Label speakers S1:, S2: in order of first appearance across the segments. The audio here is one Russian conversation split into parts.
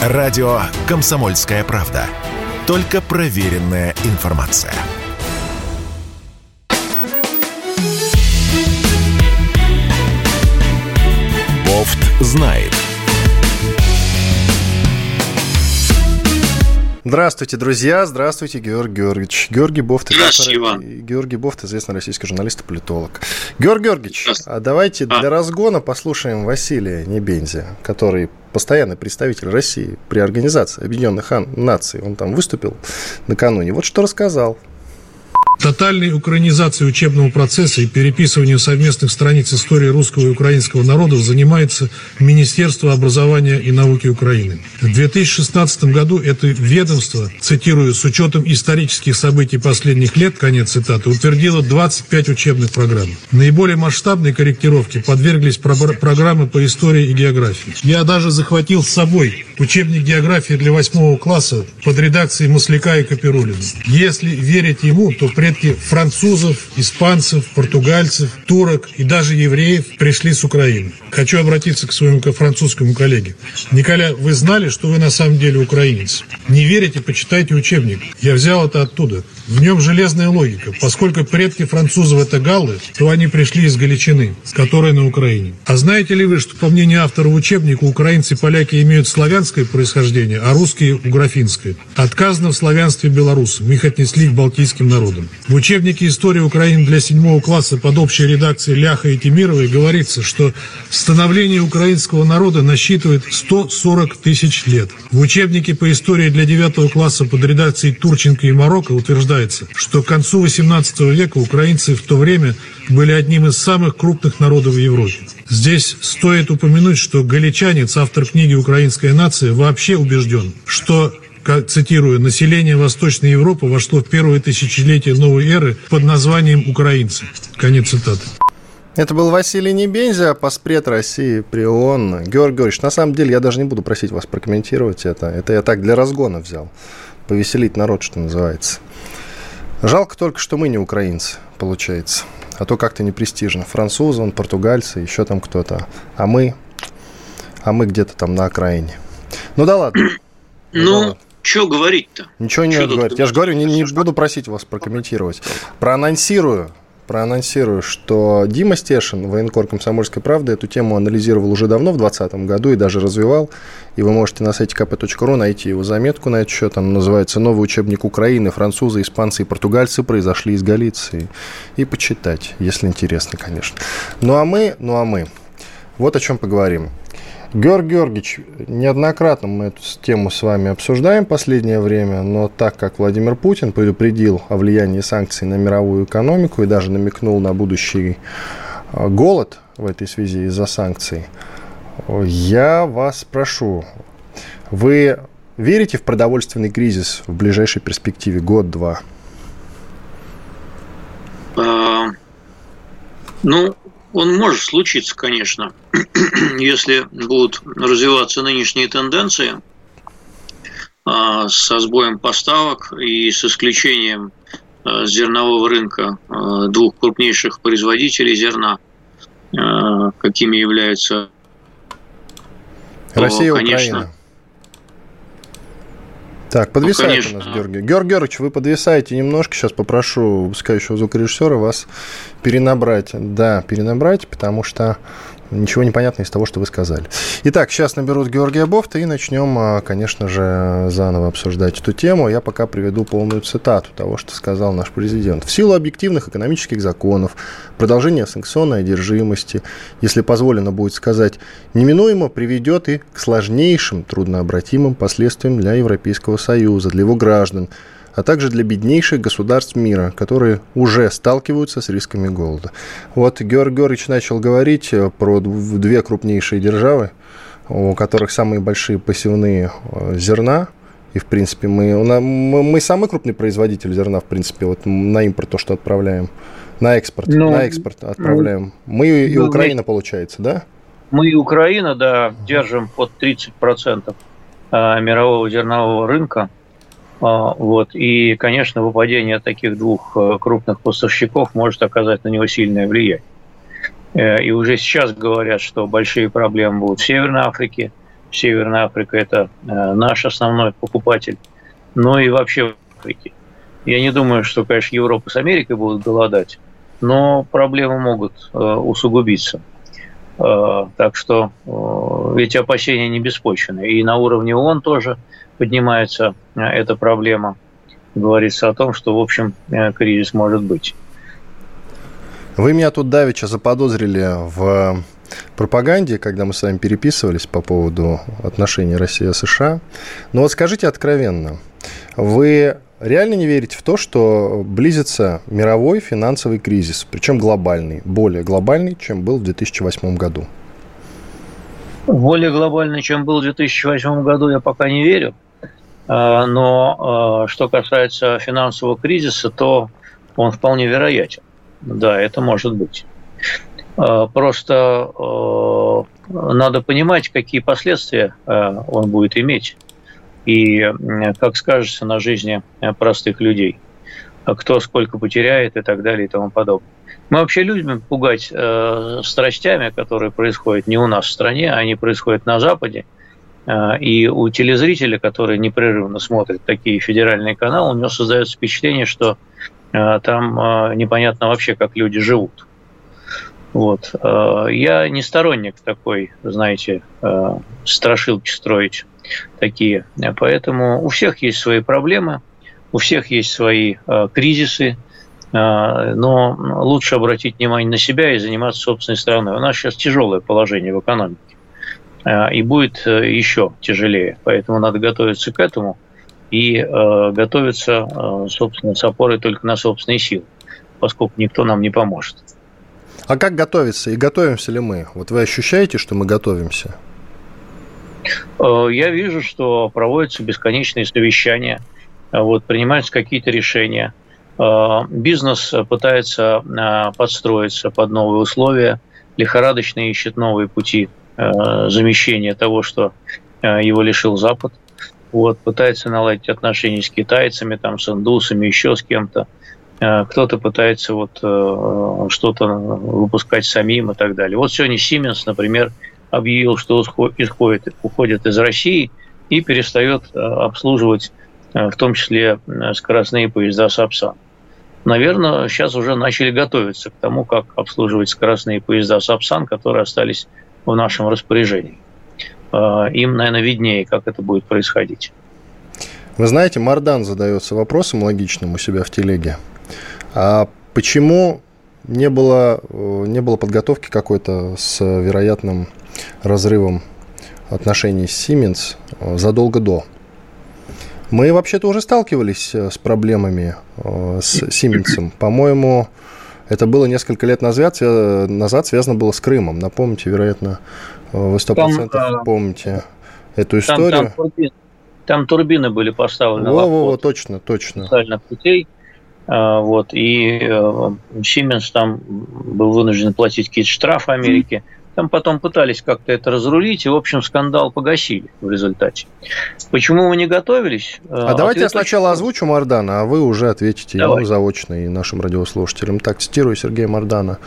S1: Радио «Комсомольская правда». Только проверенная информация. Бофт знает.
S2: Здравствуйте, друзья. Здравствуйте, Георгий Георгиевич. Георгий Бофт.
S3: Здравствуйте, Иван.
S2: Георгий Бофт, известный российский журналист и политолог. Георгий Георгиевич, а давайте а. для разгона послушаем Василия Небензи, который постоянный представитель России при Организации Объединенных Наций. Он там выступил накануне. Вот что рассказал.
S4: Тотальной украинизацией учебного процесса и переписыванием совместных страниц истории русского и украинского народов занимается Министерство образования и науки Украины. В 2016 году это ведомство, цитирую, с учетом исторических событий последних лет, конец цитаты, утвердило 25 учебных программ. Наиболее масштабной корректировке подверглись программы по истории и географии. Я даже захватил с собой учебник географии для восьмого класса под редакцией Масляка и Капирулина. Если верить ему, то при предки французов, испанцев, португальцев, турок и даже евреев пришли с Украины. Хочу обратиться к своему французскому коллеге. Николя, вы знали, что вы на самом деле украинец? Не верите, почитайте учебник. Я взял это оттуда. В нем железная логика. Поскольку предки французов это галлы, то они пришли из Галичины, которая на Украине. А знаете ли вы, что по мнению автора учебника украинцы и поляки имеют славянское происхождение, а русские – уграфинское? Отказано в славянстве белорусам. Их отнесли к балтийским народам. В учебнике «История Украины для седьмого класса» под общей редакцией Ляха и Тимировой говорится, что становление украинского народа насчитывает 140 тысяч лет. В учебнике по истории для девятого класса под редакцией Турченко и Марокко утверждается, что к концу XVIII века украинцы в то время были одним из самых крупных народов в Европе. Здесь стоит упомянуть, что галичанец, автор книги «Украинская нация», вообще убежден, что как, цитирую, «население Восточной Европы вошло в первое тысячелетие новой эры под названием украинцы». Конец цитаты.
S2: Это был Василий Небензя, поспред России при ООН. Георгий Георгиевич, на самом деле я даже не буду просить вас прокомментировать это. Это я так для разгона взял. Повеселить народ, что называется. Жалко только, что мы не украинцы, получается. А то как-то не престижно. Французы, он, португальцы, еще там кто-то. А мы, а мы где-то там на окраине. Ну да ладно.
S3: Ну, что говорить-то?
S2: Ничего не надо говорить. Я же говорю, не, не буду просить вас прокомментировать. Проанонсирую, проанонсирую, что Дима Стешин, военкор «Комсомольской правды», эту тему анализировал уже давно, в 2020 году, и даже развивал. И вы можете на сайте kp.ru найти его заметку на этот счет. Она называется «Новый учебник Украины. Французы, испанцы и португальцы произошли из Галиции». И почитать, если интересно, конечно. Ну а мы, ну а мы. Вот о чем поговорим. Георгий Георгиевич, неоднократно мы эту тему с вами обсуждаем в последнее время, но так как Владимир Путин предупредил о влиянии санкций на мировую экономику и даже намекнул на будущий а, голод в этой связи из-за санкций, я вас прошу, вы верите в продовольственный кризис в ближайшей перспективе год-два?
S3: А, ну, он может случиться, конечно, если будут развиваться нынешние тенденции а, со сбоем поставок и с исключением а, зернового рынка а, двух крупнейших производителей зерна, какими являются
S2: Россия и конечно, Украина. Так, подвисает ну, у нас Георгий. Георгий Георгиевич, вы подвисаете немножко. Сейчас попрошу выпускающего звукорежиссера вас перенабрать. Да, перенабрать, потому что ничего не понятно из того, что вы сказали. Итак, сейчас наберут Георгия Бофта и начнем, а, конечно же, заново обсуждать эту тему. Я пока приведу полную цитату того, что сказал наш президент. В силу объективных экономических законов, продолжение санкционной одержимости, если позволено будет сказать, неминуемо приведет и к сложнейшим, труднообратимым последствиям для Европейского Союза, для его граждан – а также для беднейших государств мира, которые уже сталкиваются с рисками голода. Вот Георгий Георгиевич начал говорить про две крупнейшие державы, у которых самые большие посевные э, зерна, и, в принципе, мы, мы самый крупный производитель зерна, в принципе, вот на импорт то, что отправляем, на экспорт, ну, на экспорт отправляем. Ну, мы и ну, Украина, получается, да?
S5: Мы и Украина, да, держим под 30% э, мирового зернового рынка. А, вот. И, конечно, выпадение таких двух э, крупных поставщиков может оказать на него сильное влияние. Э, и уже сейчас говорят, что большие проблемы будут в Северной Африке, Северная Африка – это наш основной покупатель, но и вообще в Африке. Я не думаю, что, конечно, Европа с Америкой будут голодать, но проблемы могут усугубиться. Так что эти опасения не беспочвены. И на уровне ООН тоже поднимается эта проблема. Говорится о том, что, в общем, кризис может быть.
S2: Вы меня тут давеча заподозрили в пропаганде, когда мы с вами переписывались по поводу отношений России и США. Но вот скажите откровенно, вы реально не верите в то, что близится мировой финансовый кризис, причем глобальный, более глобальный, чем был в 2008 году?
S5: Более глобальный, чем был в 2008 году, я пока не верю. А, но а, что касается финансового кризиса, то он вполне вероятен. Да, это может быть. А, просто а, надо понимать, какие последствия а, он будет иметь и как скажется на жизни простых людей. Кто сколько потеряет и так далее и тому подобное. Мы вообще любим пугать э, страстями, которые происходят не у нас в стране, они происходят на Западе. И у телезрителя, который непрерывно смотрит такие федеральные каналы, у него создается впечатление, что а, там а, непонятно вообще, как люди живут. Вот. Я не сторонник такой, знаете, страшилки строить такие. Поэтому у всех есть свои проблемы, у всех есть свои кризисы, но лучше обратить внимание на себя и заниматься собственной страной. У нас сейчас тяжелое положение в экономике, и будет еще тяжелее, поэтому надо готовиться к этому – и э, готовиться, э, собственно, с опорой только на собственные силы, поскольку никто нам не поможет.
S2: А как готовиться и готовимся ли мы? Вот вы ощущаете, что мы готовимся?
S5: Э, я вижу, что проводятся бесконечные совещания, вот, принимаются какие-то решения. Э, бизнес пытается э, подстроиться под новые условия, лихорадочно ищет новые пути замещения того, что его лишил Запад вот, пытается наладить отношения с китайцами, там, с индусами, еще с кем-то. Э, кто-то пытается вот э, что-то выпускать самим и так далее. Вот сегодня Siemens, например, объявил, что исходит, уходит из России и перестает э, обслуживать в том числе скоростные поезда Сапсан. Наверное, сейчас уже начали готовиться к тому, как обслуживать скоростные поезда Сапсан, которые остались в нашем распоряжении. Э, им, наверное, виднее, как это будет происходить.
S2: Вы знаете, Мардан задается вопросом логичным у себя в телеге. А почему не было, э, не было подготовки какой-то с вероятным разрывом отношений с Siemens э, задолго до? Мы вообще-то уже сталкивались с проблемами с Siemens. По-моему, это было несколько лет назад, назад связано было с Крымом. Напомните, вероятно, вы сто процентов помните эту историю. Там, там,
S5: турбины, там турбины были поставлены.
S2: Во, во, во, точно, точно.
S5: Специальных путей. Вот, и э, там был вынужден платить какие-то штрафы Америке. Там потом пытались как-то это разрулить, и, в общем, скандал погасили в результате. Почему мы не готовились?
S2: Э, а давайте я сначала озвучу Мардана, а вы уже ответите Давай. ему заочно и нашим радиослушателям. Так, цитирую Сергея Мардана.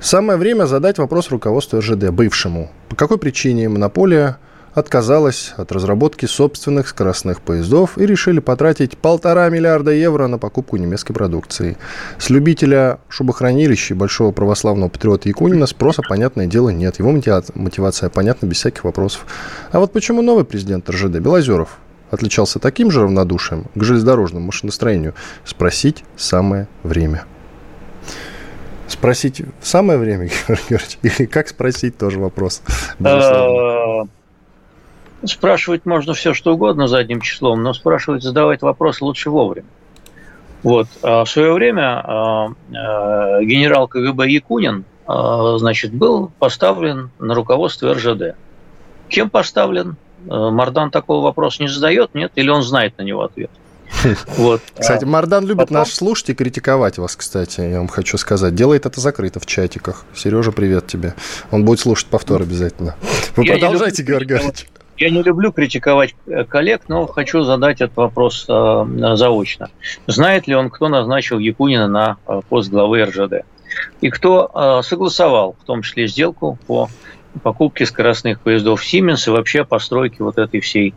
S2: Самое время задать вопрос руководству РЖД, бывшему. По какой причине монополия отказалась от разработки собственных скоростных поездов и решили потратить полтора миллиарда евро на покупку немецкой продукции. С любителя шубохранилища и большого православного патриота Якунина спроса, понятное дело, нет. Его мотивация понятна без всяких вопросов. А вот почему новый президент РЖД Белозеров отличался таким же равнодушием к железнодорожному машиностроению, спросить самое время спросить в самое время, Георгий Георгиевич, или как спросить, тоже вопрос.
S5: Спрашивать можно все, что угодно задним числом, но спрашивать, задавать вопрос лучше вовремя. Вот. А в свое время а, а, генерал КГБ Якунин значит, был поставлен на руководство РЖД. Кем поставлен? Э, Мардан такого вопроса не задает, нет? Или он знает на него ответ?
S2: Вот. Кстати, Мардан любит Потом... нас слушать и критиковать вас, кстати, я вам хочу сказать. Делает это закрыто в чатиках. Сережа, привет тебе. Он будет слушать повтор обязательно. Вы я продолжайте, Георгий Георгиевич.
S5: Я не люблю критиковать э, коллег, но хочу задать этот вопрос э, заочно. Знает ли он, кто назначил Якунина на э, пост главы РЖД? И кто согласовал, в том числе, сделку по покупки скоростных поездов Siemens и вообще постройки вот этой всей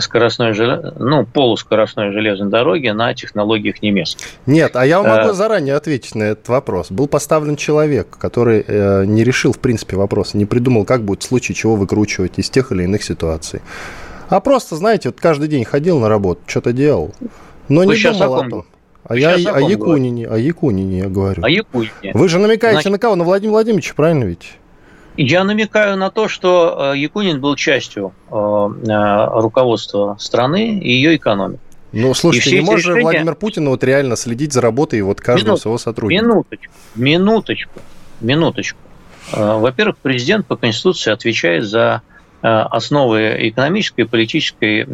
S5: скоростной, ну, полускоростной железной дороги на технологиях немецких.
S2: Нет, а я могу а... заранее ответить на этот вопрос. Был поставлен человек, который э, не решил, в принципе, вопрос, не придумал, как будет в случае чего выкручивать из тех или иных ситуаций. А просто, знаете, вот каждый день ходил на работу, что-то делал, но Вы не думал о, о том. А я о, о Якунине, о Якунине я говорю.
S5: О Якунине.
S2: Вы же намекаете Значит... на кого? На Владимира Владимировича, правильно ведь?
S5: Я намекаю на то, что э, Якунин был частью э, э, руководства страны и ее экономики.
S2: Ну, слушайте, не может решения... Владимир Путин вот реально следить за работой вот каждого Минут, своего сотрудника?
S5: Минуточку, минуточку, минуточку. Во-первых, президент по Конституции отвечает за основы экономической и политической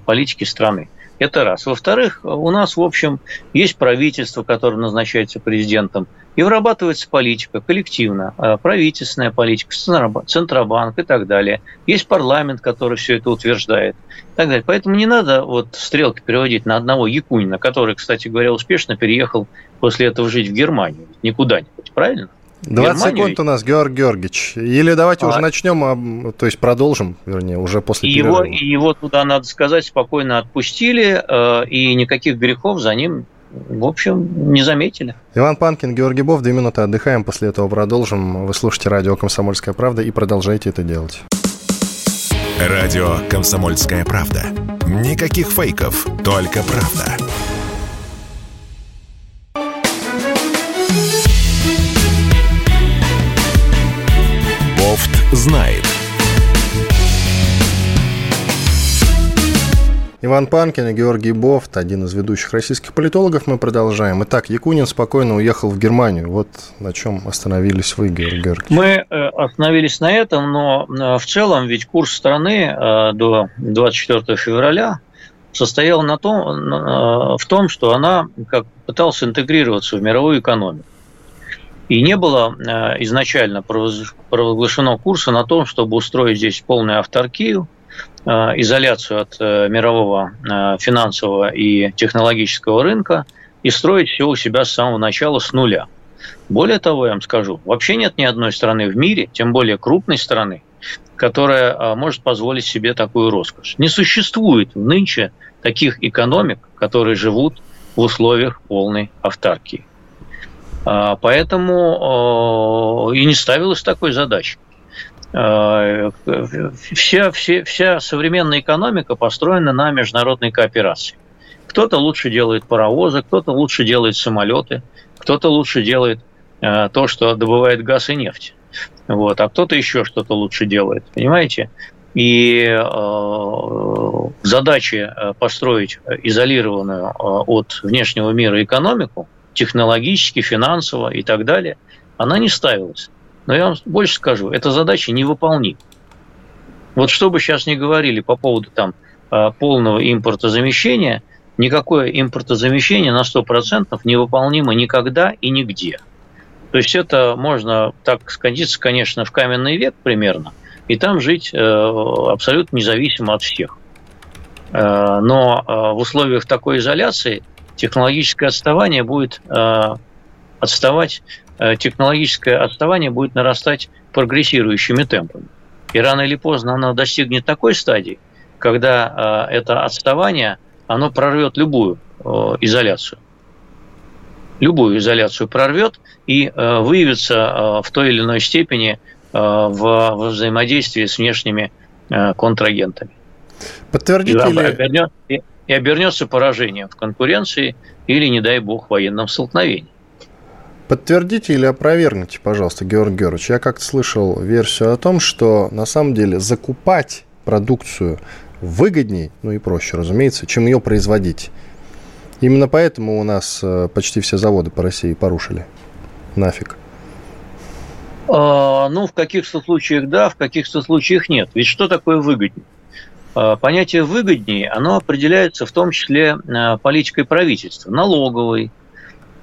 S5: политики страны. Это раз. Во-вторых, у нас, в общем, есть правительство, которое назначается президентом, и вырабатывается политика коллективно, э, правительственная политика, Центробанк и так далее. Есть парламент, который все это утверждает. И так далее. Поэтому не надо вот стрелки переводить на одного Якунина, который, кстати говоря, успешно переехал после этого жить в Германию, не куда-нибудь, правильно?
S2: 20 Германию. секунд у нас, Георг Георгиевич. Или давайте а... уже начнем, а, то есть продолжим, вернее, уже после
S5: его, перерыва. Его туда, надо сказать, спокойно отпустили, э, и никаких грехов за ним, в общем, не заметили.
S2: Иван Панкин, Георгий Бов, две минуты отдыхаем, после этого продолжим. Вы слушаете радио «Комсомольская правда» и продолжайте это делать.
S1: Радио «Комсомольская правда». Никаких фейков, только правда. Знает.
S2: Иван Панкин и Георгий Бофт, один из ведущих российских политологов, мы продолжаем. Итак, Якунин спокойно уехал в Германию. Вот на чем остановились вы, Георгий Георгиевич.
S5: Мы э, остановились на этом, но э, в целом ведь курс страны э, до 24 февраля состоял на том, в том, что она как пыталась интегрироваться в мировую экономику. И не было э, изначально провозглашено курса на том, чтобы устроить здесь полную авторкию, э, изоляцию от э, мирового финансового и технологического рынка и строить все у себя с самого начала с нуля. Более того, я вам скажу, вообще нет ни одной страны в мире, тем более крупной страны, которая может позволить себе такую роскошь. Не существует нынче таких экономик, которые живут в условиях полной автаркии. А, поэтому и не ставилась такой задачи. А, вся, вся, вся современная экономика построена на международной кооперации. Кто-то лучше делает паровозы, кто-то лучше делает самолеты, кто-то лучше делает а, то, что добывает газ и нефть. Вот, а кто-то еще что-то лучше делает, понимаете? И э, задачи построить изолированную от внешнего мира экономику – технологически, финансово и так далее, она не ставилась. Но я вам больше скажу, эта задача невыполнима. Вот что бы сейчас ни говорили по поводу там, а, полного импортозамещения, никакое импортозамещение на 100% невыполнимо никогда и нигде. То есть это можно так скандиться, конечно, в каменный век примерно, и там жить э, абсолютно независимо от всех. Э, но э, в условиях такой изоляции технологическое отставание будет э, отставать, э, технологическое отставание будет нарастать прогрессирующими темпами. И рано или поздно оно достигнет такой стадии, когда э, это отставание, оно прорвет любую изоляцию. Любую изоляцию прорвет и выявится в той или иной степени в взаимодействии с внешними контрагентами.
S2: Подтвердите ли
S5: и обернется поражением в конкуренции или, не дай бог, военном столкновении.
S2: Подтвердите или опровергните, пожалуйста, Георгий Георгиевич. Я как-то слышал версию о том, что на самом деле закупать продукцию выгоднее, ну и проще, разумеется, чем ее производить. Именно поэтому у нас э, почти все заводы по России порушили. Нафиг.
S5: А, ну, в каких-то случаях да, в каких-то случаях нет. Ведь что такое выгоднее? Э, понятие выгоднее, оно определяется в том числе э, политикой правительства, налоговой,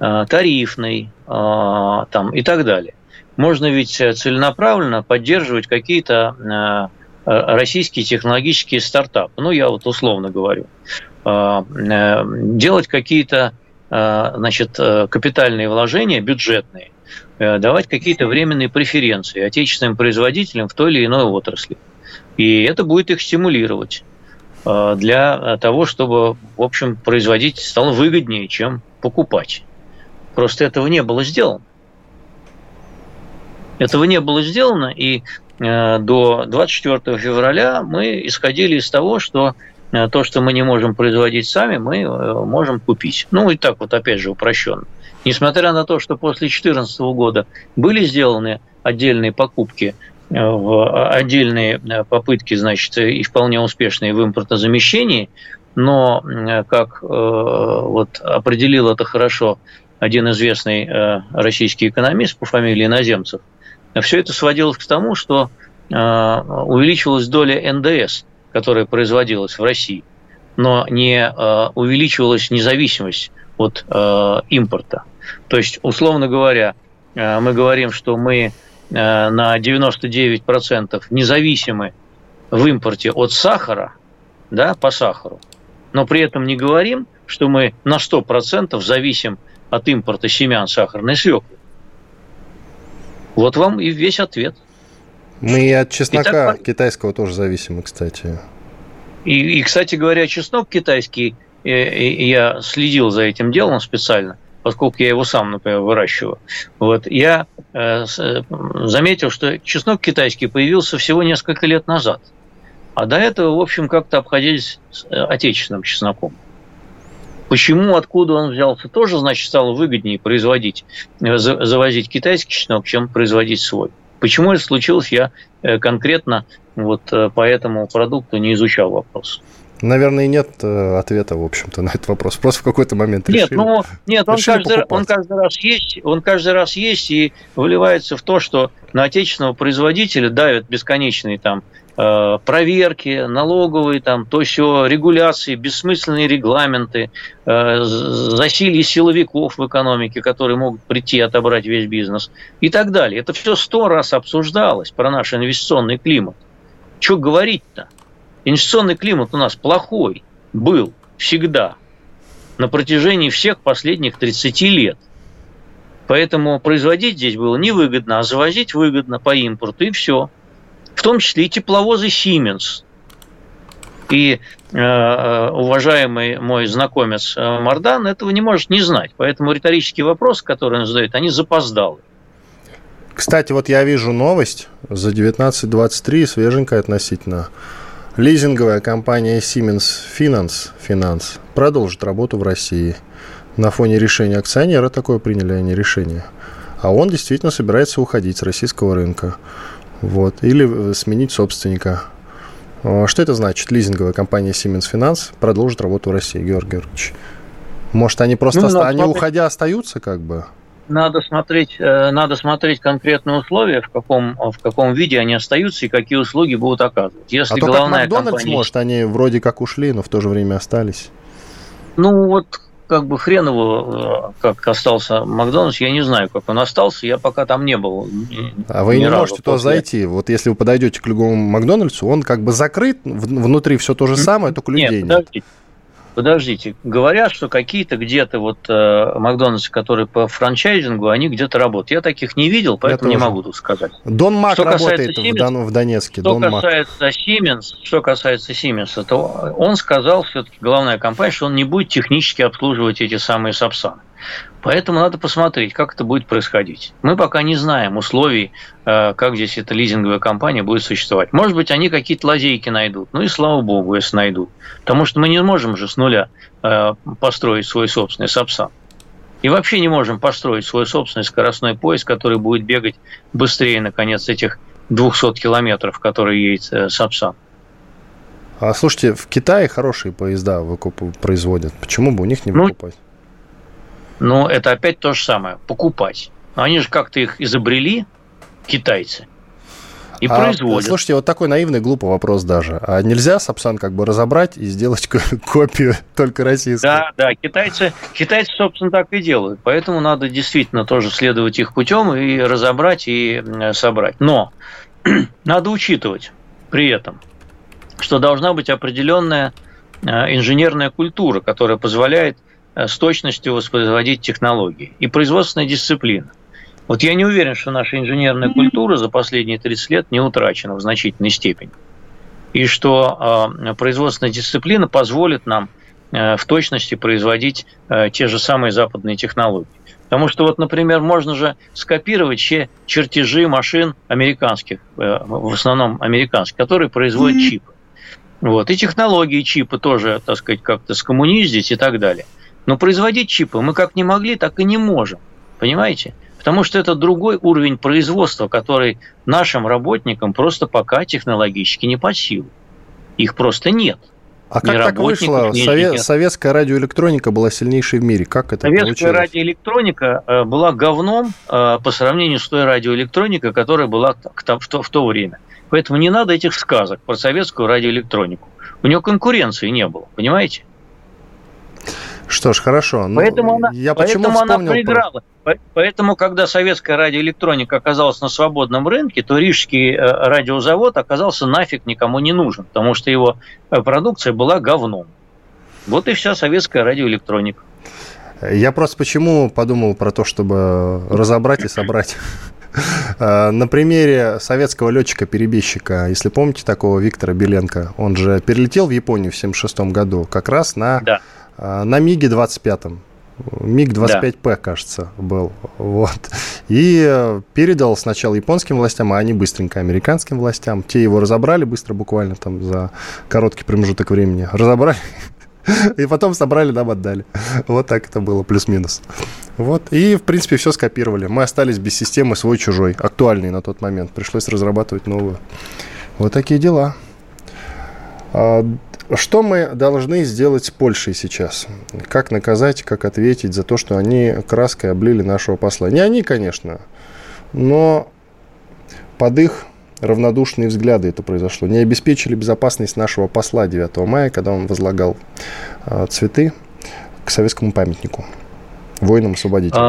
S5: э, тарифной там, и так далее. Можно ведь целенаправленно поддерживать какие-то российские технологические стартапы, ну я вот условно говорю, делать какие-то значит, капитальные вложения бюджетные давать какие-то временные преференции отечественным производителям в той или иной отрасли. И это будет их стимулировать для того, чтобы, в общем, производить стало выгоднее, чем покупать. Просто этого не было сделано. Этого не было сделано, и э, до 24 февраля мы исходили из того, что э, то, что мы не можем производить сами, мы э, можем купить. Ну и так вот, опять же, упрощенно. Несмотря на то, что после 2014 года были сделаны отдельные покупки в отдельные попытки, значит, и вполне успешные в импортозамещении, но, как вот определил это хорошо один известный российский экономист по фамилии Наземцев – все это сводилось к тому, что увеличивалась доля НДС, которая производилась в России, но не увеличивалась независимость от импорта. То есть, условно говоря, мы говорим, что мы на 99% независимы в импорте от сахара, да, по сахару, но при этом не говорим, что мы на 100% зависим от импорта семян сахарной свеклы. Вот вам и весь ответ.
S2: Мы и от чеснока Итак, китайского тоже зависимы, кстати.
S5: И, и, кстати говоря, чеснок китайский, э, э, я следил за этим делом специально, поскольку я его сам, например, выращиваю. Вот, я э, заметил, что чеснок китайский появился всего несколько лет назад. А до этого, в общем, как-то обходились отечественным чесноком. Почему, откуда он взялся, тоже, значит, стало выгоднее производить, э, завозить китайский чеснок, чем производить свой. Почему это случилось, я э, конкретно вот э, по этому продукту не изучал вопрос.
S2: Наверное, нет ответа, в общем-то, на этот вопрос. Просто в какой-то момент
S5: решили. Нет, ну, нет, он каждый, он каждый раз есть, он каждый раз есть и выливается в то, что на отечественного производителя давят бесконечные там Э, проверки, налоговые, там, то все, регуляции, бессмысленные регламенты, э, засилье силовиков в экономике, которые могут прийти и отобрать весь бизнес и так далее. Это все сто раз обсуждалось про наш инвестиционный климат. Что говорить-то? Инвестиционный климат у нас плохой был всегда на протяжении всех последних 30 лет. Поэтому производить здесь было невыгодно, а завозить выгодно по импорту, и все в том числе и тепловозы Siemens. И э, уважаемый мой знакомец э, Мардан этого не может не знать. Поэтому риторические вопросы, которые он задает, они запоздалы.
S2: Кстати, вот я вижу новость за 19.23, свеженькая относительно. Лизинговая компания Siemens Finance, Finance продолжит работу в России. На фоне решения акционера такое приняли они решение. А он действительно собирается уходить с российского рынка. Вот. Или э, сменить собственника. А что это значит? Лизинговая компания Siemens Finance продолжит работу в России, Георгий Георгиевич. Может, они просто, ну, оста... они смотреть... уходя остаются как бы?
S5: Надо смотреть, э, надо смотреть конкретные условия, в каком, в каком виде они остаются и какие услуги будут оказывать.
S2: Если а то как Макдональдс, компания... может, они вроде как ушли, но в то же время остались.
S5: Ну вот как бы хрен его, э, как остался Макдональдс, я не знаю, как он остался, я пока там не был.
S2: А вы не можете туда зайти. Вот если вы подойдете к любому Макдональдсу, он как бы закрыт, внутри все то же самое, только людей нет.
S5: Подождите, подождите. Говорят, что какие-то где-то вот э, Макдональдсы, которые по франчайзингу, они где-то работают. Я таких не видел, поэтому не могу тут сказать.
S2: Дон Мак что работает Siemens, в, Дон, в Донецке.
S5: Что Дон касается Мак. Siemens, что касается Siemens, то он сказал, все-таки главная компания, что он не будет технически обслуживать эти самые Сапсаны. Поэтому надо посмотреть, как это будет происходить. Мы пока не знаем условий, э, как здесь эта лизинговая компания будет существовать. Может быть, они какие-то лазейки найдут. Ну и слава богу, если найдут. Потому что мы не можем же с нуля э, построить свой собственный Сапсан. И вообще не можем построить свой собственный скоростной поезд, который будет бегать быстрее, наконец, этих 200 километров, которые едет э, Сапсан.
S2: А слушайте, в Китае хорошие поезда выкуп производят. Почему бы у них не ну?
S5: Но это опять то же самое, покупать. Но они же как-то их изобрели, китайцы, и а, производят.
S2: Слушайте, вот такой наивный, глупый вопрос даже. А нельзя Сапсан как бы разобрать и сделать копию только российскую?
S5: Да, да, китайцы, китайцы, собственно, так и делают. Поэтому надо действительно тоже следовать их путем и разобрать, и собрать. Но надо учитывать при этом, что должна быть определенная э, инженерная культура, которая позволяет с точностью воспроизводить технологии и производственная дисциплина. Вот я не уверен, что наша инженерная культура за последние 30 лет не утрачена в значительной степени. И что э, производственная дисциплина позволит нам э, в точности производить э, те же самые западные технологии. Потому что, вот, например, можно же скопировать все чертежи машин американских, э, в основном американских, которые производят чипы. Вот. И технологии чипы тоже, так сказать, как-то скоммуниздить и так далее. Но производить чипы мы как не могли, так и не можем. Понимаете? Потому что это другой уровень производства, который нашим работникам просто пока технологически не по силу. Их просто нет.
S2: А как так вышло? Совет, советская радиоэлектроника была сильнейшей в мире. Как это
S5: Советская
S2: получилось?
S5: радиоэлектроника э, была говном э, по сравнению с той радиоэлектроникой, которая была в то, в то время. Поэтому не надо этих сказок про советскую радиоэлектронику. У нее конкуренции не было, понимаете?
S2: Что ж, хорошо.
S5: Ну, поэтому она, я поэтому она проиграла. Про... Поэтому, когда советская радиоэлектроника оказалась на свободном рынке, то Рижский э, радиозавод оказался нафиг никому не нужен, потому что его э, продукция была говном. Вот и вся советская радиоэлектроника.
S2: Я просто почему подумал про то, чтобы разобрать и собрать. Э, на примере советского летчика-перебежчика, если помните такого Виктора Беленко, он же перелетел в Японию в 1976 году как раз на да на МиГе 25 МиГ-25П, да. кажется, был. Вот. И э, передал сначала японским властям, а они быстренько американским властям. Те его разобрали быстро, буквально там за короткий промежуток времени. Разобрали и потом собрали, нам отдали. Вот так это было, плюс-минус. Вот. И, в принципе, все скопировали. Мы остались без системы свой-чужой, актуальный на тот момент. Пришлось разрабатывать новую. Вот такие дела. А, что мы должны сделать с Польшей сейчас? Как наказать, как ответить за то, что они краской облили нашего посла? Не они, конечно, но под их равнодушные взгляды это произошло. Не обеспечили безопасность нашего посла 9 мая, когда он возлагал а, цветы к советскому памятнику воинам-освободителям.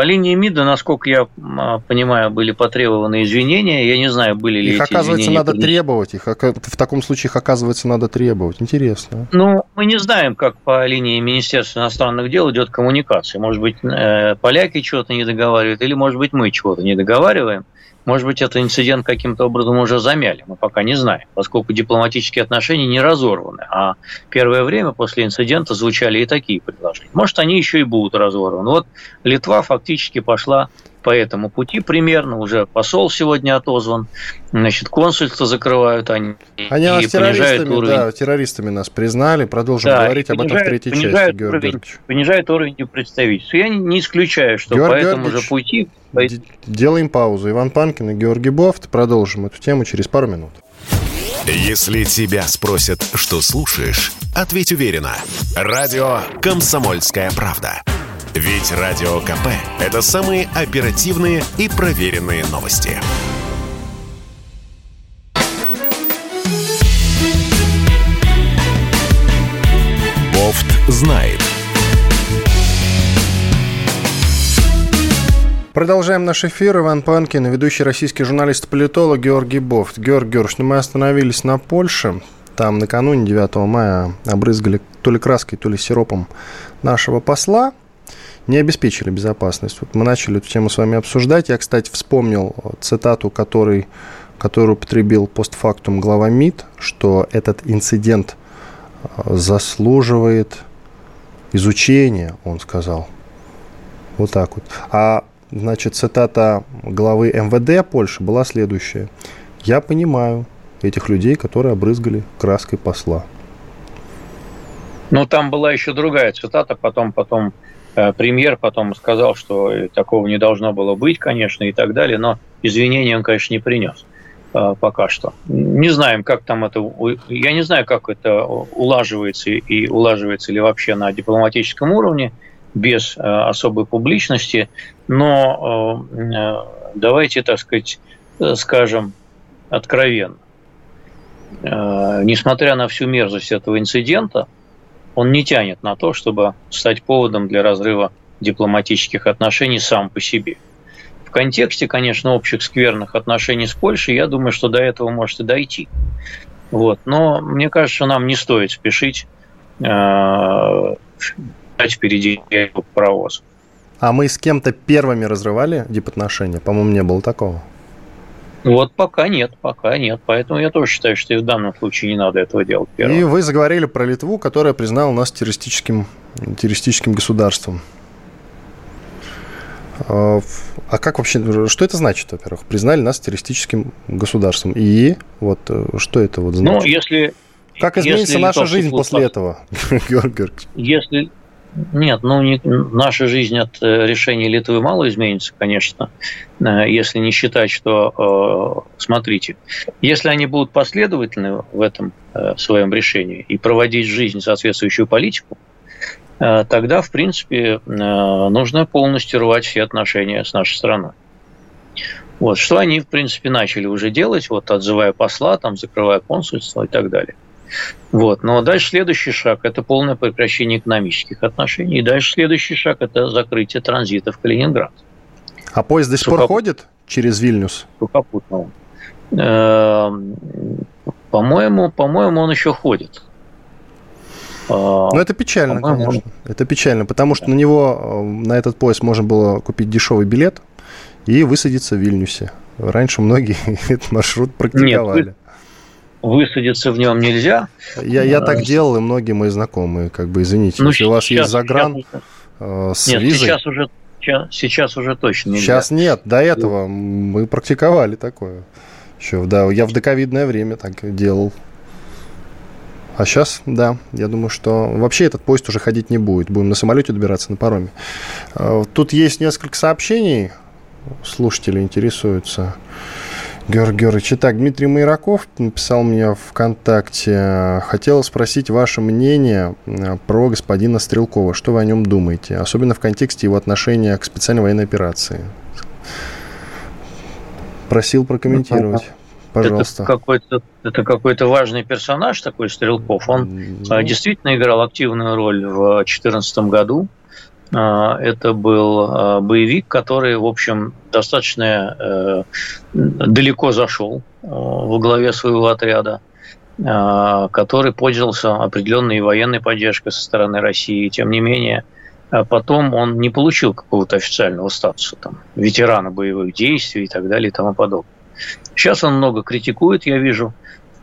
S5: По линии МИДа, насколько я а, понимаю, были потребованы извинения. Я не знаю, были ли
S2: их,
S5: эти
S2: оказывается,
S5: извинения.
S2: надо требовать. Их в таком случае их, оказывается, надо требовать. Интересно.
S5: Ну, мы не знаем, как по линии Министерства иностранных дел идет коммуникация. Может быть, э, поляки чего-то не договаривают, или, может быть, мы чего-то не договариваем. Может быть, этот инцидент каким-то образом уже замяли, мы пока не знаем, поскольку дипломатические отношения не разорваны, а первое время после инцидента звучали и такие предложения. Может, они еще и будут разорваны. Вот Литва фактически пошла по этому пути примерно. Уже посол сегодня отозван. Значит, консульство закрывают они.
S2: Они и нас террористами, уровень. да, террористами нас признали. Продолжим да, говорить об этом в третьей части, Георгий
S5: уровень, Георгиевич. Понижают уровень представительства. Я не исключаю, что Георгий по этому же пути...
S2: Делаем паузу. Иван Панкин и Георгий Бофт. Продолжим эту тему через пару минут.
S1: Если тебя спросят, что слушаешь, ответь уверенно. Радио «Комсомольская правда». Ведь Радио КП – это самые оперативные и проверенные новости. Бофт знает.
S2: Продолжаем наш эфир. Иван Панкин, ведущий российский журналист-политолог Георгий Бофт. Георгий Георгиевич, ну мы остановились на Польше. Там накануне 9 мая обрызгали то ли краской, то ли сиропом нашего посла не обеспечили безопасность. Вот мы начали эту тему с вами обсуждать. Я, кстати, вспомнил цитату, который, которую употребил постфактум глава МИД, что этот инцидент э, заслуживает изучения, он сказал. Вот так вот. А, значит, цитата главы МВД Польши была следующая. «Я понимаю этих людей, которые обрызгали краской посла».
S5: Ну, там была еще другая цитата, потом, потом Э, премьер потом сказал, что такого не должно было быть, конечно, и так далее, но извинения он, конечно, не принес э, пока что. Не знаем, как там это... Я не знаю, как это улаживается и улаживается ли вообще на дипломатическом уровне без э, особой публичности, но давайте, так сказать, скажем откровенно. Несмотря на всю мерзость этого инцидента, он не тянет на то, чтобы стать поводом для разрыва дипломатических отношений сам по себе. В контексте, конечно, общих скверных отношений с Польшей, я думаю, что до этого может и дойти. Вот. Но мне кажется, нам не стоит спешить э, впереди паровоз.
S2: А мы с кем-то первыми разрывали дипотношения? По-моему, не было такого.
S5: Вот пока нет, пока нет. Поэтому я тоже считаю, что и в данном случае не надо этого делать
S2: первым. И вы заговорили про Литву, которая признала нас террористическим, террористическим государством. А, а как вообще, что это значит, во-первых? Признали нас террористическим государством. И вот э, что это вот значит?
S5: Ну, если...
S2: Как изменится если наша жизнь после этого, Георгий
S5: Если, нет, ну не, наша жизнь от э, решения Литвы мало изменится, конечно, э, если не считать, что, э, смотрите, если они будут последовательны в этом своем решении и проводить в жизнь соответствующую политику, тогда, в принципе, нужно полностью рвать все отношения с нашей страной. Вот, что они, в принципе, начали уже делать, вот, отзывая посла, там, закрывая консульство и так далее – вот. Но дальше следующий шаг – это полное прекращение экономических отношений. И дальше следующий шаг – это закрытие транзита в Калининград.
S2: А поезд до сих пор ходит через Вильнюс?
S5: Сухопутного. Эм, по-моему, по-моему, он еще ходит.
S2: А, Но это печально, конечно. Это печально, потому что на него, э, на этот поезд можно было купить дешевый билет и высадиться в Вильнюсе. Раньше многие этот маршрут практиковали. Нет,
S5: высадиться в нем нельзя.
S2: Я, я так делал, и многие мои знакомые, как бы, извините, ну, если у вас сейчас, есть загран сейчас, э, с
S5: нет,
S2: визой...
S5: сейчас уже, сейчас уже точно нельзя.
S2: Сейчас нет, до этого мы практиковали такое. Еще, да, я в доковидное время так делал. А сейчас, да, я думаю, что вообще этот поезд уже ходить не будет. Будем на самолете добираться, на пароме. Э, тут есть несколько сообщений. Слушатели интересуются. Георгий Георгиевич, итак, Дмитрий Майраков написал мне ВКонтакте. Хотел спросить ваше мнение э, про господина Стрелкова. Что вы о нем думаете? Особенно в контексте его отношения к специальной военной операции. Просил прокомментировать. Пожалуйста.
S5: Это какой-то, это какой-то важный персонаж такой Стрелков. Он ну... действительно играл активную роль в 2014 году. А, это был а, боевик, который, в общем, достаточно э, далеко зашел э, во главе своего отряда, а, который пользовался определенной военной поддержкой со стороны России. Тем не менее, потом он не получил какого-то официального статуса, там, ветерана боевых действий и так далее и тому подобное. Сейчас он много критикует, я вижу,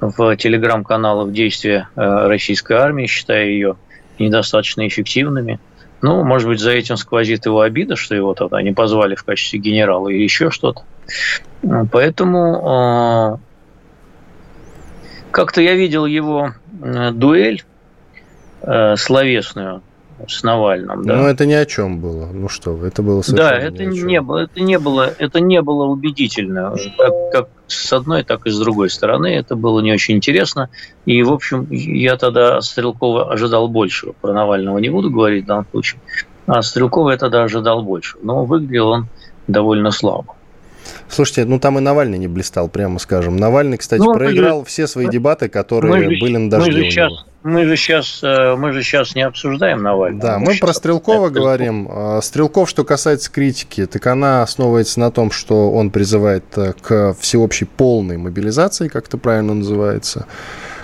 S5: в телеграм-каналах действия э, российской армии, считая ее недостаточно эффективными – ну, может быть, за этим сквозит его обида, что его тогда не позвали в качестве генерала или еще что-то. Поэтому а, как-то я видел его дуэль э, словесную с Навальным.
S2: Да? Ну, это ни о чем было. Ну что это было совершенно
S5: Да, это не было, это не было, это не было убедительно, как, как с одной, так и с другой стороны. Это было не очень интересно. И, в общем, я тогда Стрелкова ожидал большего. Про Навального не буду говорить в данном случае. А Стрелкова я тогда ожидал больше. Но выглядел он довольно слабо.
S2: Слушайте, ну там и Навальный не блистал, прямо скажем. Навальный, кстати, ну, проиграл же, все свои дебаты, которые же, были на дожде мы же
S5: сейчас, мы же сейчас, э, мы же сейчас не обсуждаем Навального.
S2: Да, мы, мы про Стрелкова говорим. А, Стрелков, что касается критики, так она основывается на том, что он призывает э, к всеобщей полной мобилизации, как это правильно называется.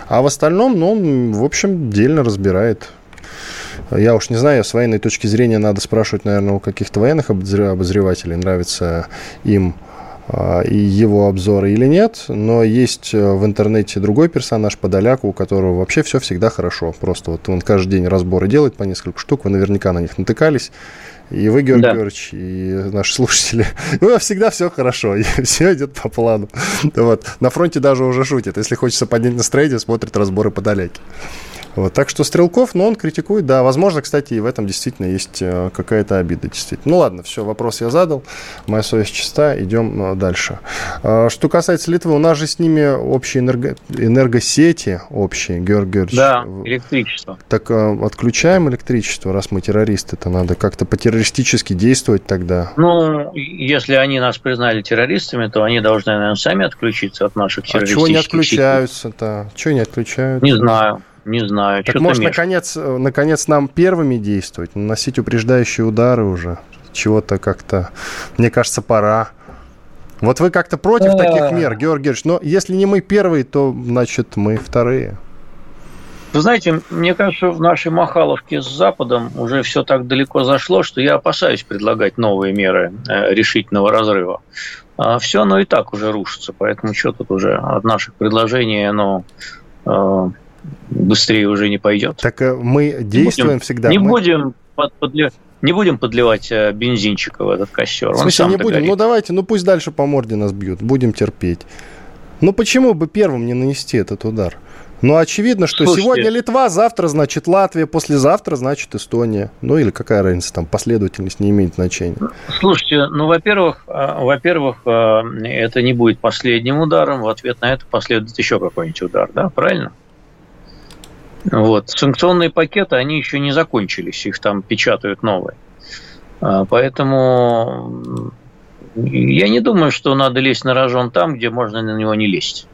S2: А в остальном, ну, он, в общем, дельно разбирает я уж не знаю, с военной точки зрения надо спрашивать, наверное, у каких-то военных обозревателей, нравится им и его обзоры или нет, но есть э, в интернете другой персонаж Подоляк, у которого вообще все всегда хорошо. Просто вот он каждый день разборы делает по несколько штук, вы наверняка на них натыкались. И вы, Георгий да. Георгиевич, и наши слушатели, ну, всегда все хорошо, и все идет по плану. Вот. На фронте даже уже шутит. Если хочется поднять настроение, смотрит разборы Подоляки. Вот, так что Стрелков, но он критикует, да. Возможно, кстати, и в этом действительно есть э, какая-то обида, действительно. Ну ладно, все, вопрос я задал. Моя совесть чиста, идем э, дальше. А, что касается Литвы, у нас же с ними общие энерго... энергосети общие, Георгий Георгиевич.
S5: Да, электричество.
S2: Так э, отключаем электричество, раз мы террористы, то надо как-то по-террористически действовать тогда.
S5: Ну, если они нас признали террористами, то они должны, наверное, сами отключиться от наших террористических А
S2: чего не отключаются-то? Чего не отключаются?
S5: Не знаю. Не знаю.
S2: Так может, наконец, э, наконец нам первыми действовать, наносить упреждающие удары уже? Чего-то как-то, мне кажется, пора. Вот вы как-то против таких мер, Георгий Георгиевич, но если не мы первые, то, значит, мы вторые.
S5: Вы знаете, мне кажется, в нашей Махаловке с Западом уже все так далеко зашло, что я опасаюсь предлагать новые меры э, решительного разрыва. А все оно и так уже рушится, поэтому что тут уже от наших предложений оно э, быстрее уже не пойдет.
S2: Так э, мы действуем
S5: не будем,
S2: всегда.
S5: Не
S2: мы...
S5: будем подливать не будем подливать бензинчика в этот костер.
S2: В смысле, не будем? Горит. Ну давайте, ну пусть дальше по морде нас бьют, будем терпеть. Ну почему бы первым не нанести этот удар? Ну, очевидно, что Слушайте, сегодня Литва, завтра, значит, Латвия, послезавтра, значит, Эстония. Ну, или какая разница, там, последовательность не имеет значения.
S5: Слушайте, ну, во-первых, э, во-первых, э, это не будет последним ударом, в ответ на это последует еще какой-нибудь удар, да, правильно? Вот. Санкционные пакеты, они еще не закончились, их там печатают новые. А, поэтому я не думаю, что надо лезть на рожон там, где можно на него не лезть.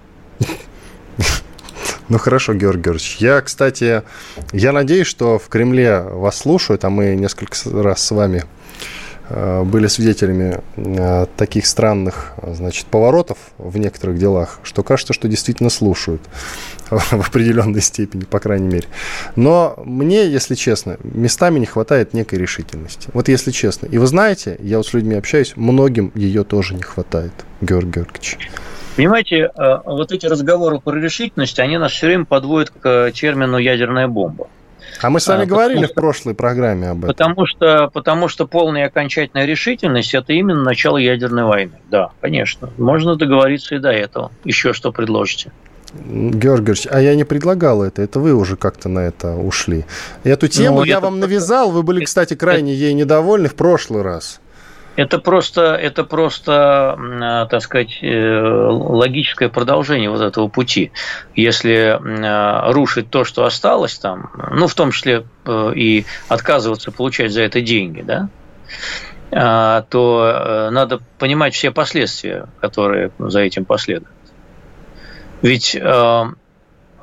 S2: Ну хорошо, Георгий Георгиевич. Я, кстати, я надеюсь, что в Кремле вас слушают, а мы несколько раз с вами были свидетелями э, таких странных значит, поворотов в некоторых делах, что кажется, что действительно слушают в определенной степени, по крайней мере. Но мне, если честно, местами не хватает некой решительности. Вот если честно. И вы знаете, я вот с людьми общаюсь, многим ее тоже не хватает, Георгий Георгиевич.
S5: Понимаете, э, вот эти разговоры про решительность, они нас все время подводят к термину ядерная бомба.
S2: А мы с вами а, говорили что, в прошлой программе об этом.
S5: Потому что, потому что полная окончательная решительность – это именно начало ядерной войны. Да, конечно. Можно договориться и до этого. Еще что предложите?
S2: Георгий Георгиевич, а я не предлагал это, это вы уже как-то на это ушли. Эту тему ну, я вам навязал, вы были, кстати, крайне ей недовольны в прошлый раз.
S5: Это просто, это просто, а, так сказать, э, логическое продолжение вот этого пути. Если а, рушить то, что осталось там, ну, в том числе э, и отказываться получать за это деньги, да, а, то э, надо понимать все последствия, которые за этим последуют. Ведь,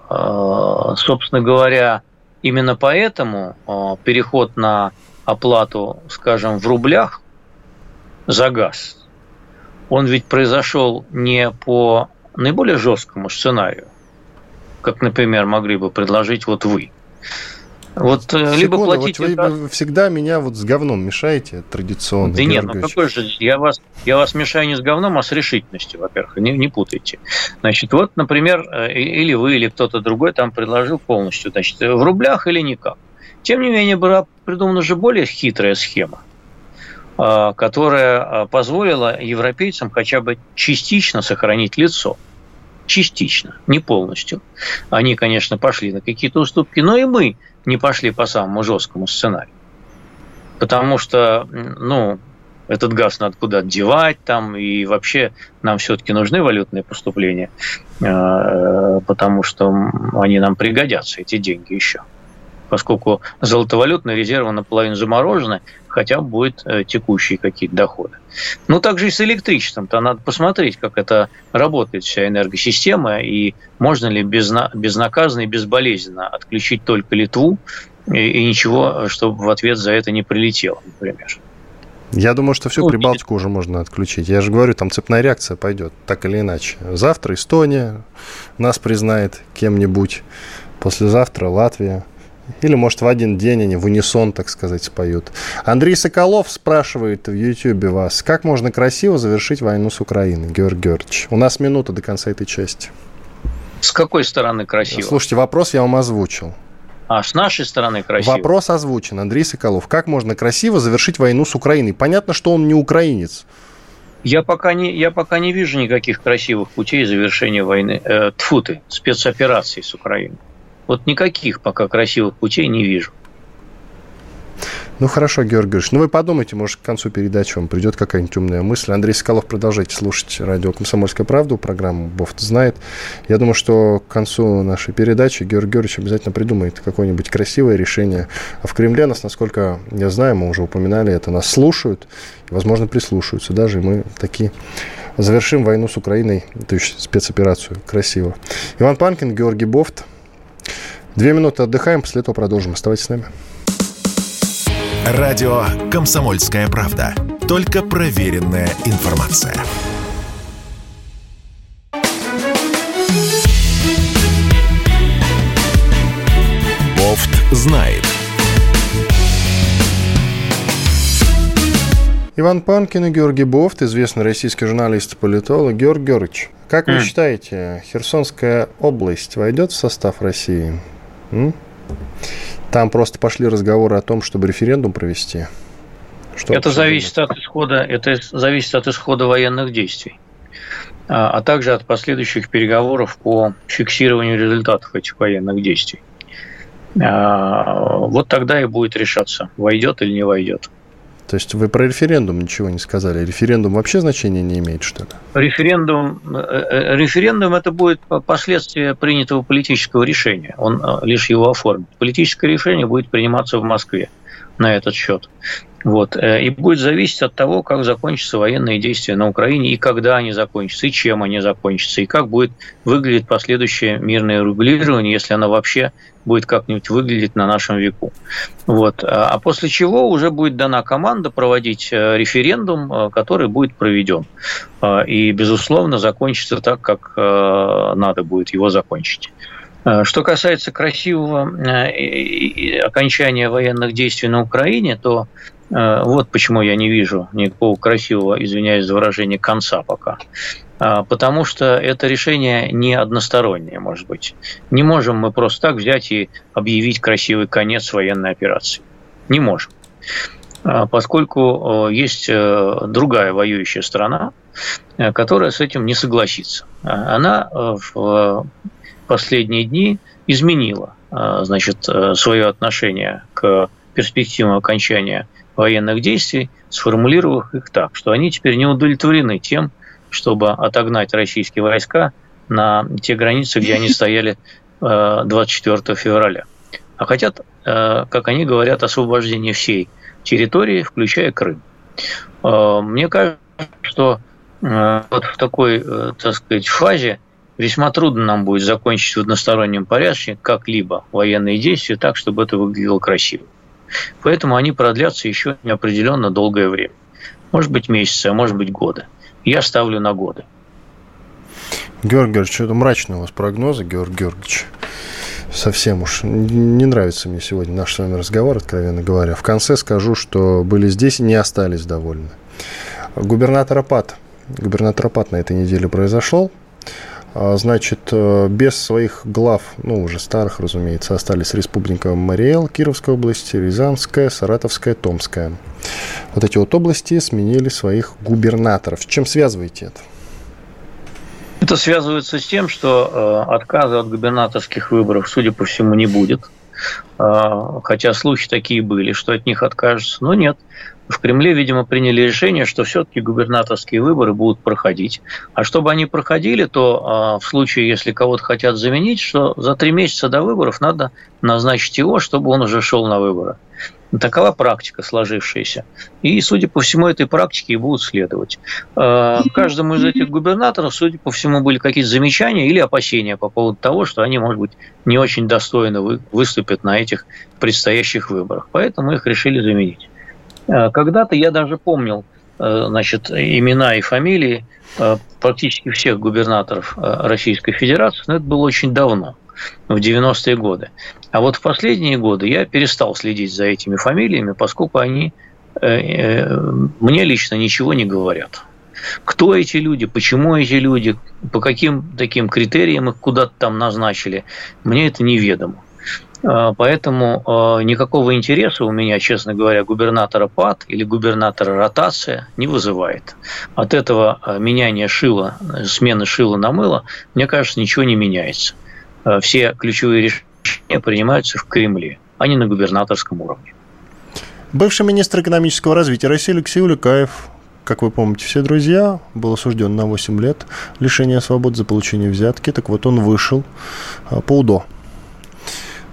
S5: собственно говоря, именно поэтому переход на оплату, скажем, в рублях за газ, он ведь произошел не по наиболее жесткому сценарию, как, например, могли бы предложить вот вы.
S2: Вот э, Секунду, либо платите... Вот вы газ... всегда меня вот с говном мешаете традиционно.
S5: Да нет, ну какой же... Я вас, я вас мешаю не с говном, а с решительностью, во-первых. Не, не путайте. Значит, вот, например, э, или вы, или кто-то другой там предложил полностью, значит, в рублях или никак. Тем не менее, была придумана же более хитрая схема. А, которая а, позволила европейцам хотя бы частично сохранить лицо. Частично, не полностью. Они, конечно, пошли на какие-то уступки, но и мы не пошли по самому жесткому сценарию. Потому что, ну, этот газ надо куда-то девать там, и вообще нам все-таки нужны валютные поступления, а, потому что они нам пригодятся, эти деньги еще поскольку золотовалютные резервы наполовину заморожены, хотя будет э, текущие какие-то доходы. Ну, также и с электричеством-то надо посмотреть, как это работает вся энергосистема, и можно ли безна- безнаказанно и безболезненно отключить только Литву, и, и ничего, чтобы в ответ за это не прилетело, например.
S2: Я думаю, что всю ну, Прибалтику уже можно отключить. Я же говорю, там цепная реакция пойдет, так или иначе. Завтра Эстония нас признает кем-нибудь, послезавтра Латвия. Или, может, в один день они в унисон, так сказать, споют. Андрей Соколов спрашивает в Ютьюбе вас, как можно красиво завершить войну с Украиной, Георгий Георгиевич? У нас минута до конца этой части.
S5: С какой стороны красиво?
S2: Слушайте, вопрос я вам озвучил.
S5: А, с нашей стороны красиво.
S2: Вопрос озвучен. Андрей Соколов. Как можно красиво завершить войну с Украиной? Понятно, что он не украинец.
S5: Я пока не, я пока не вижу никаких красивых путей завершения войны, э, тьфу ты, спецоперации с Украиной. Вот никаких пока красивых путей не вижу.
S2: Ну хорошо, Георгий Георгиевич. Ну вы подумайте, может, к концу передачи вам придет какая-нибудь умная мысль. Андрей Соколов, продолжайте слушать радио «Комсомольская правда», программу «Бофт знает». Я думаю, что к концу нашей передачи Георгий Георгиевич обязательно придумает какое-нибудь красивое решение. А в Кремле нас, насколько я знаю, мы уже упоминали это, нас слушают, возможно, прислушиваются даже, и мы такие завершим войну с Украиной, то есть спецоперацию красиво. Иван Панкин, Георгий Бофт – Две минуты отдыхаем, после этого продолжим. Оставайтесь с нами.
S1: Радио «Комсомольская правда». Только проверенная информация. знает.
S2: Иван Панкин и Георгий Бофт, известный российский журналист и политолог. Георгий Георгиевич, как вы считаете, Херсонская область войдет в состав России? М? Там просто пошли разговоры о том, чтобы референдум провести.
S5: Что это зависит от исхода, это зависит от исхода военных действий, а, а также от последующих переговоров по фиксированию результатов этих военных действий. А, вот тогда и будет решаться, войдет или не войдет.
S2: То есть вы про референдум ничего не сказали. Референдум вообще значения не имеет, что ли?
S5: Референдум, э, э, референдум это будет последствие принятого политического решения. Он э, лишь его оформит. Политическое решение будет приниматься в Москве на этот счет. Вот. И будет зависеть от того, как закончатся военные действия на Украине, и когда они закончатся, и чем они закончатся, и как будет выглядеть последующее мирное регулирование, если оно вообще будет как-нибудь выглядеть на нашем веку. Вот. А после чего уже будет дана команда проводить э, референдум, э, который будет проведен. Э, и, безусловно, закончится так, как надо будет его закончить. Что касается красивого окончания военных действий на Украине, то вот почему я не вижу никакого красивого, извиняюсь за выражение, конца пока. А, потому что это решение не одностороннее, может быть. Не можем мы просто так взять и объявить красивый конец военной операции. Не можем. А, поскольку есть э, другая воюющая страна, э, которая с этим не согласится. А, она э, в последние дни изменила значит, свое отношение к перспективам окончания военных действий, сформулировав их так, что они теперь не удовлетворены тем, чтобы отогнать российские войска на те границы, где они стояли 24 э, февраля. А хотят, э, как они говорят, освобождение всей территории, включая Крым. Э, мне кажется, что вот в такой, так сказать, фазе весьма трудно нам будет закончить в одностороннем порядке как-либо военные действия так, чтобы это выглядело красиво. Поэтому они продлятся еще неопределенно долгое время. Может быть, месяцы, а может быть, годы я ставлю на годы.
S2: Георгий Георгиевич, что-то мрачные у вас прогнозы, Георгий Георгиевич. Совсем уж не нравится мне сегодня наш с вами разговор, откровенно говоря. В конце скажу, что были здесь и не остались довольны. Губернатор Апат. Губернатор Апат на этой неделе произошел. А, значит, э, без своих глав, ну, уже старых, разумеется, остались Республика Мариэл, Кировская область, Рязанская, Саратовская, Томская. Вот эти вот области сменили своих губернаторов. С чем связываете это?
S5: Это связывается с тем, что э, отказа от губернаторских выборов, судя по всему, не будет. Э, хотя слухи такие были, что от них откажутся. Но нет в Кремле, видимо, приняли решение, что все-таки губернаторские выборы будут проходить. А чтобы они проходили, то а, в случае, если кого-то хотят заменить, что за три месяца до выборов надо назначить его, чтобы он уже шел на выборы. Такова практика сложившаяся. И, судя по всему, этой практике и будут следовать. А, каждому из этих губернаторов, судя по всему, были какие-то замечания или опасения по поводу того, что они, может быть, не очень достойно выступят на этих предстоящих выборах. Поэтому их решили заменить. Э, когда-то я даже помнил э, значит, имена и фамилии э, практически всех губернаторов Российской Федерации, но это было очень давно, в 90-е годы. А вот в последние годы я перестал следить за этими фамилиями, поскольку они мне лично ничего не говорят. Кто эти люди, почему эти люди, по каким таким критериям их куда-то там назначили, мне это неведомо. А, поэтому а, никакого интереса у меня, честно говоря, губернатора ПАД или губернатора ротация не вызывает. От этого а, меняния шила, смены шила на мыло, мне кажется, ничего не меняется. Все ключевые решения принимаются в Кремле, а не на губернаторском уровне.
S2: Бывший министр экономического развития России Алексей Улюкаев как вы помните, все друзья, был осужден на 8 лет лишения свободы за получение взятки. Так вот, он вышел по УДО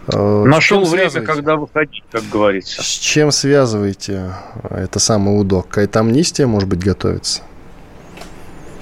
S5: Э, Нашел время, когда выходить, как говорится.
S2: С чем связываете это самое УДО? Какая-то амнистия, может быть, готовится?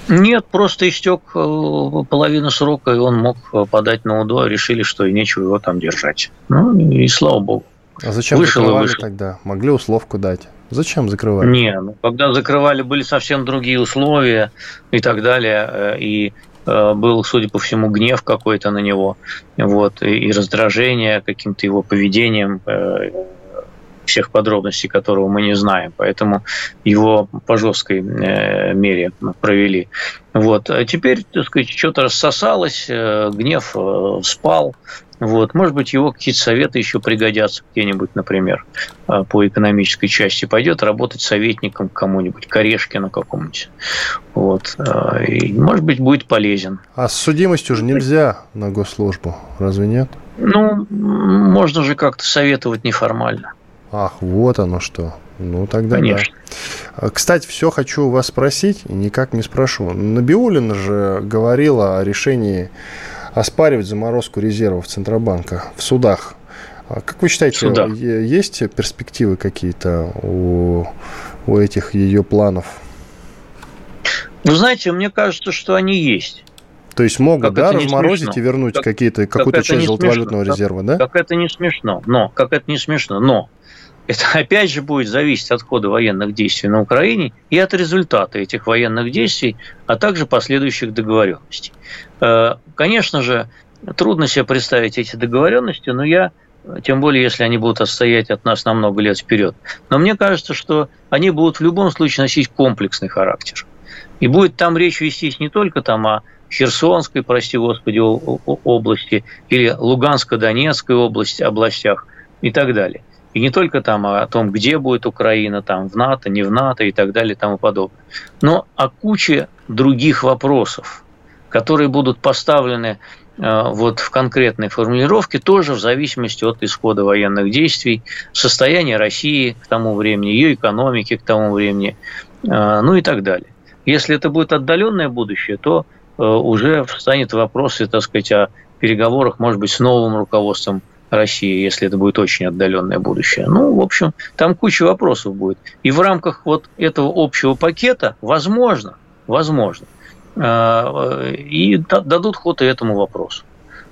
S5: Нет, просто истек э, половина срока, и он мог подать на УДО, решили, что и нечего его там держать. Ну, и слава богу.
S2: А зачем вышел закрывали вышел. тогда? Могли условку дать. Зачем закрывали?
S5: Не, ну, когда закрывали, были совсем другие условия и так далее. Э, и э, был, судя по всему, гнев какой-то на него, вот, и раздражение каким-то его поведением, э, всех подробностей которого мы не знаем, поэтому его по жесткой мере провели. Вот. А теперь, так сказать, что-то рассосалось, гнев спал, вот. Может быть, его какие-то советы еще пригодятся где-нибудь, например, по экономической части. Пойдет работать советником кому-нибудь, Корешкину какому-нибудь. Вот. И, может быть, будет полезен.
S2: А с судимостью же нельзя на госслужбу, разве нет?
S5: Ну, можно же как-то советовать неформально.
S2: Ах, вот оно что. Ну, тогда
S5: Конечно.
S2: да. Кстати, все хочу вас спросить, и никак не спрошу. Набиулина же говорила о решении оспаривать заморозку резервов Центробанка в судах. А как вы считаете, Суда. есть перспективы какие-то у, у этих ее планов?
S5: Вы знаете, мне кажется, что они есть.
S2: То есть могут, как да, разморозить и вернуть как, какие-то, какую-то как часть золотовалютного резерва, да?
S5: Как это не смешно, но, как это не смешно, но это опять же будет зависеть от хода военных действий на Украине и от результата этих военных действий, а также последующих договоренностей. Э, конечно же, трудно себе представить эти договоренности, но я тем более, если они будут отстоять от нас на много лет вперед. Но мне кажется, что они будут в любом случае носить комплексный характер. И будет там речь вестись не только там о Херсонской, прости господи, области или Луганско-Донецкой области, областях и так далее. И не только там о том, где будет Украина, там в НАТО, не в НАТО и так далее и тому подобное, но о куче других вопросов, которые будут поставлены э, вот в конкретной формулировке, тоже в зависимости от исхода военных действий, состояния России к тому времени, ее экономики к тому времени, э, ну и так далее. Если это будет отдаленное будущее, то э, уже встанет вопрос, так сказать, о переговорах, может быть, с новым руководством России, если это будет очень отдаленное будущее. Ну, в общем, там куча вопросов будет. И в рамках вот этого общего пакета, возможно, возможно, э, и дадут ход и этому вопросу.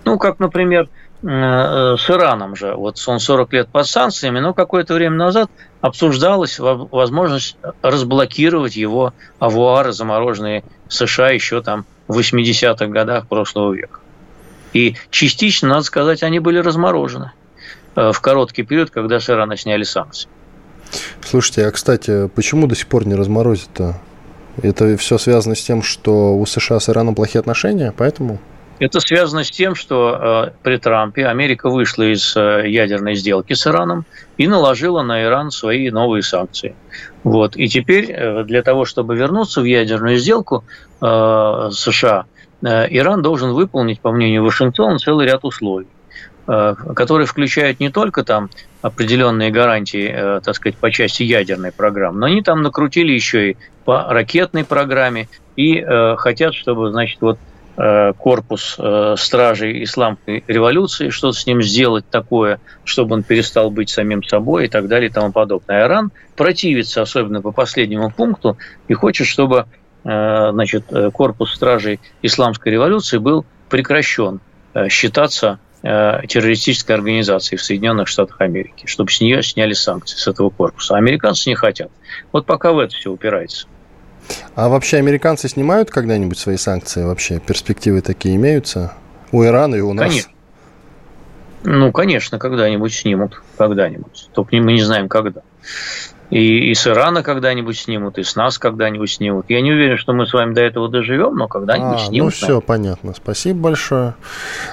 S5: Ну, как, например, э, с Ираном же. Вот он 40 лет под санкциями, но какое-то время назад обсуждалась возможность разблокировать его авуары, замороженные США еще там в 80-х годах прошлого века. И частично, надо сказать, они были разморожены э, в короткий период, когда с Ирана сняли санкции.
S2: Слушайте, а, кстати, почему до сих пор не разморозит-то? Это все связано с тем, что у США с Ираном плохие отношения, поэтому?
S5: Это связано с тем, что э, при Трампе Америка вышла из э, ядерной сделки с Ираном и наложила на Иран свои новые санкции. Вот. И теперь э, для того, чтобы вернуться в ядерную сделку э, США, Э, Иран должен выполнить, по мнению Вашингтона, целый ряд условий, э, которые включают не только там определенные гарантии, э, так сказать, по части ядерной программы, но они там накрутили еще и по ракетной программе и хотят, чтобы, значит, вот корпус стражей исламской революции, что-то с ним сделать такое, чтобы он перестал быть самим собой и так далее и тому подобное. Иран противится, особенно по последнему пункту, и хочет, чтобы Э, значит, э, корпус стражей исламской революции был прекращен э, считаться террористической организацией в Соединенных Штатах Америки, чтобы с нее сняли санкции, с этого корпуса. американцы не хотят. Вот пока в это все упирается.
S2: А вообще американцы снимают когда-нибудь свои санкции? Вообще перспективы такие имеются? У Ирана и у нас?
S5: Конечно. Ну, конечно, когда-нибудь снимут. Когда-нибудь. Только мы не знаем, когда. И, и с Ирана когда-нибудь снимут, и с нас когда-нибудь снимут. Я не уверен, что мы с вами до этого доживем, но когда-нибудь а, снимут.
S2: Ну, все понятно. Спасибо большое.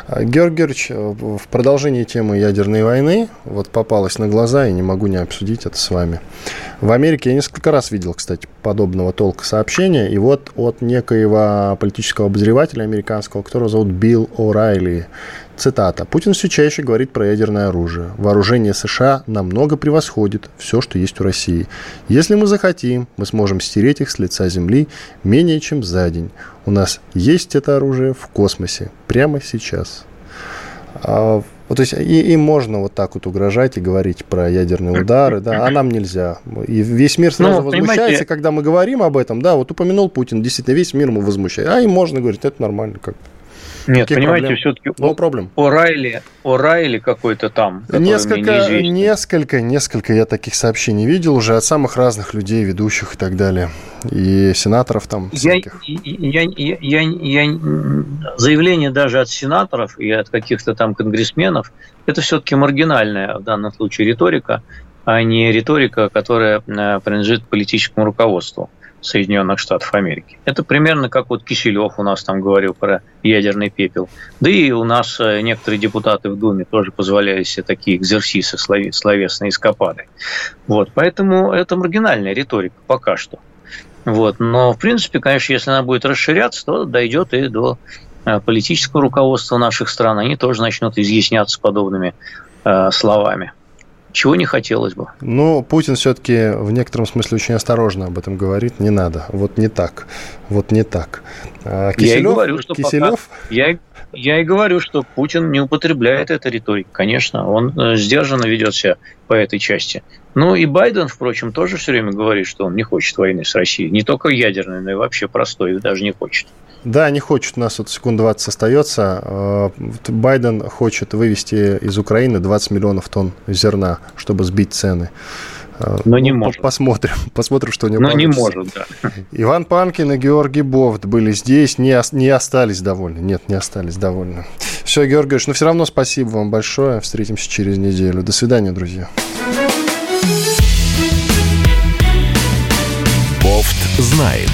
S2: А, Георгий Георгиевич, в продолжении темы ядерной войны, вот попалась на глаза, и не могу не обсудить это с вами. В Америке я несколько раз видел, кстати, подобного толка сообщения, и вот от некоего политического обозревателя американского, которого зовут Билл О'Райли, Цитата. «Путин все чаще говорит про ядерное оружие. Вооружение США намного превосходит все, что есть у России. Если мы захотим, мы сможем стереть их с лица Земли менее чем за день. У нас есть это оружие в космосе прямо сейчас». А, то есть и, им можно вот так вот угрожать и говорить про ядерные удары, да, а нам нельзя. И весь мир сразу ну, возмущается, понимаете... когда мы говорим об этом, да, вот упомянул Путин, действительно весь мир ему возмущает, а им можно говорить, это нормально как-то.
S5: Нет, Каких понимаете, все-таки
S2: no problem.
S5: О'Райли, О'Райли какой-то там.
S2: Несколько, несколько, несколько я таких сообщений видел уже от самых разных людей, ведущих и так далее. И сенаторов там.
S5: Я, я, я, я, я, заявление даже от сенаторов и от каких-то там конгрессменов, это все-таки маргинальная в данном случае риторика, а не риторика, которая э, принадлежит политическому руководству. Соединенных Штатов Америки. Это примерно как вот Киселев у нас там говорил про ядерный пепел. Да и у нас э, некоторые депутаты в Думе тоже позволяли себе такие экзерсисы словесные эскапады. Вот, поэтому это маргинальная риторика пока что. Вот. Но, в принципе, конечно, если она будет расширяться, то дойдет и до э, политического руководства наших стран. Они тоже начнут изъясняться подобными э, словами чего не хотелось бы.
S2: Но Путин все-таки в некотором смысле очень осторожно об этом говорит. Не надо. Вот не так. Вот не так.
S5: А Киселев, я и говорю, что Киселев... Пока... Я, я и говорю, что Путин не употребляет эту риторику. Конечно, он э, сдержанно ведет себя по этой части. Ну и Байден, впрочем, тоже все время говорит, что он не хочет войны с Россией. Не только ядерной, но и вообще простой, даже не хочет.
S2: Да, не хочет. У нас вот секунд 20 остается. А, Байден хочет вывести из Украины 20 миллионов тонн зерна, чтобы сбить цены.
S5: А, но не ну, может.
S2: Посмотрим, посмотрим, что у него
S5: Но получится. не может, да.
S2: Иван Панкин и Георгий Бовт были здесь, не, не остались довольны. Нет, не остались довольны. Все, Георгиевич, но все равно спасибо вам большое. Встретимся через неделю. До свидания, друзья.
S1: Бофт знает.